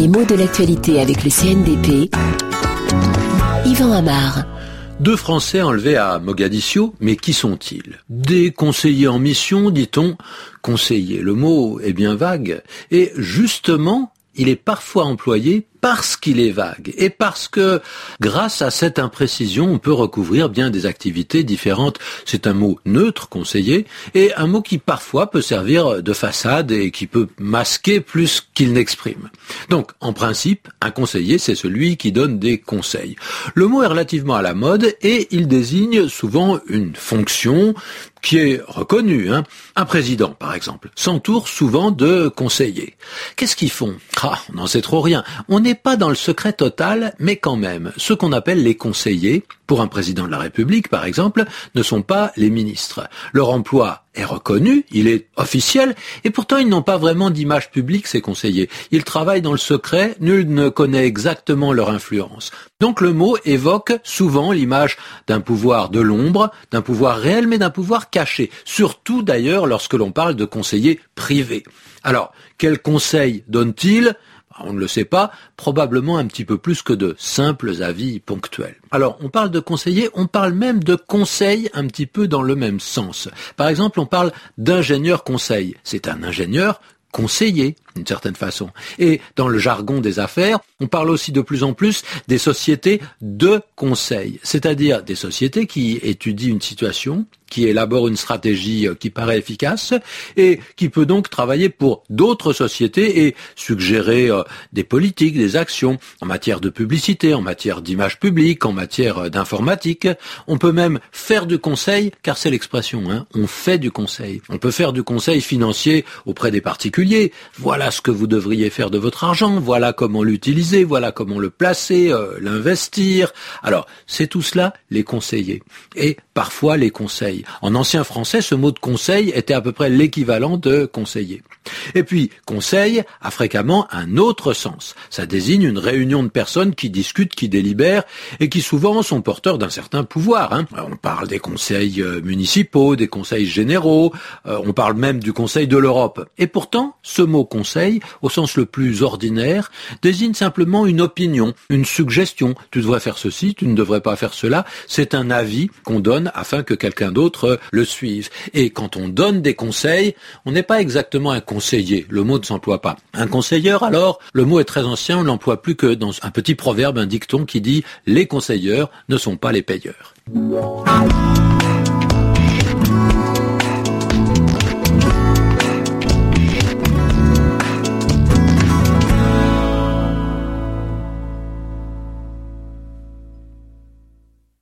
Les mots de l'actualité avec le CNDP. Yvan Amar. Deux Français enlevés à Mogadiscio, mais qui sont-ils? Des conseillers en mission, dit-on. Conseiller, le mot est bien vague. Et justement, il est parfois employé parce qu'il est vague et parce que grâce à cette imprécision, on peut recouvrir bien des activités différentes. C'est un mot neutre, conseiller, et un mot qui parfois peut servir de façade et qui peut masquer plus qu'il n'exprime. Donc, en principe, un conseiller, c'est celui qui donne des conseils. Le mot est relativement à la mode et il désigne souvent une fonction qui est reconnue. Hein. Un président, par exemple, s'entoure souvent de conseillers. Qu'est-ce qu'ils font? Ah, on n'en sait trop rien. N'est pas dans le secret total, mais quand même, ce qu'on appelle les conseillers, pour un président de la République par exemple, ne sont pas les ministres. Leur emploi est reconnu, il est officiel, et pourtant ils n'ont pas vraiment d'image publique, ces conseillers. Ils travaillent dans le secret, nul ne connaît exactement leur influence. Donc le mot évoque souvent l'image d'un pouvoir de l'ombre, d'un pouvoir réel, mais d'un pouvoir caché, surtout d'ailleurs lorsque l'on parle de conseillers privés. Alors, quels conseils donne-t-il? On ne le sait pas, probablement un petit peu plus que de simples avis ponctuels. Alors, on parle de conseiller, on parle même de conseil un petit peu dans le même sens. Par exemple, on parle d'ingénieur conseil. C'est un ingénieur conseiller d'une certaine façon. Et dans le jargon des affaires, on parle aussi de plus en plus des sociétés de conseil, c'est-à-dire des sociétés qui étudient une situation, qui élabore une stratégie euh, qui paraît efficace et qui peut donc travailler pour d'autres sociétés et suggérer euh, des politiques, des actions en matière de publicité, en matière d'image publique, en matière euh, d'informatique. On peut même faire du conseil, car c'est l'expression, hein, on fait du conseil. On peut faire du conseil financier auprès des particuliers. Voilà ce que vous devriez faire de votre argent, voilà comment l'utiliser, voilà comment le placer, l'investir. Alors, c'est tout cela les conseillers. Et parfois les conseils. En ancien français, ce mot de conseil était à peu près l'équivalent de conseiller. Et puis, conseil a fréquemment un autre sens. Ça désigne une réunion de personnes qui discutent, qui délibèrent et qui souvent sont porteurs d'un certain pouvoir. Hein. On parle des conseils euh, municipaux, des conseils généraux, euh, on parle même du Conseil de l'Europe. Et pourtant, ce mot au sens le plus ordinaire, désigne simplement une opinion, une suggestion. Tu devrais faire ceci, tu ne devrais pas faire cela. C'est un avis qu'on donne afin que quelqu'un d'autre le suive. Et quand on donne des conseils, on n'est pas exactement un conseiller. Le mot ne s'emploie pas. Un conseiller, alors, le mot est très ancien, on l'emploie plus que dans un petit proverbe, un dicton qui dit les conseilleurs ne sont pas les payeurs.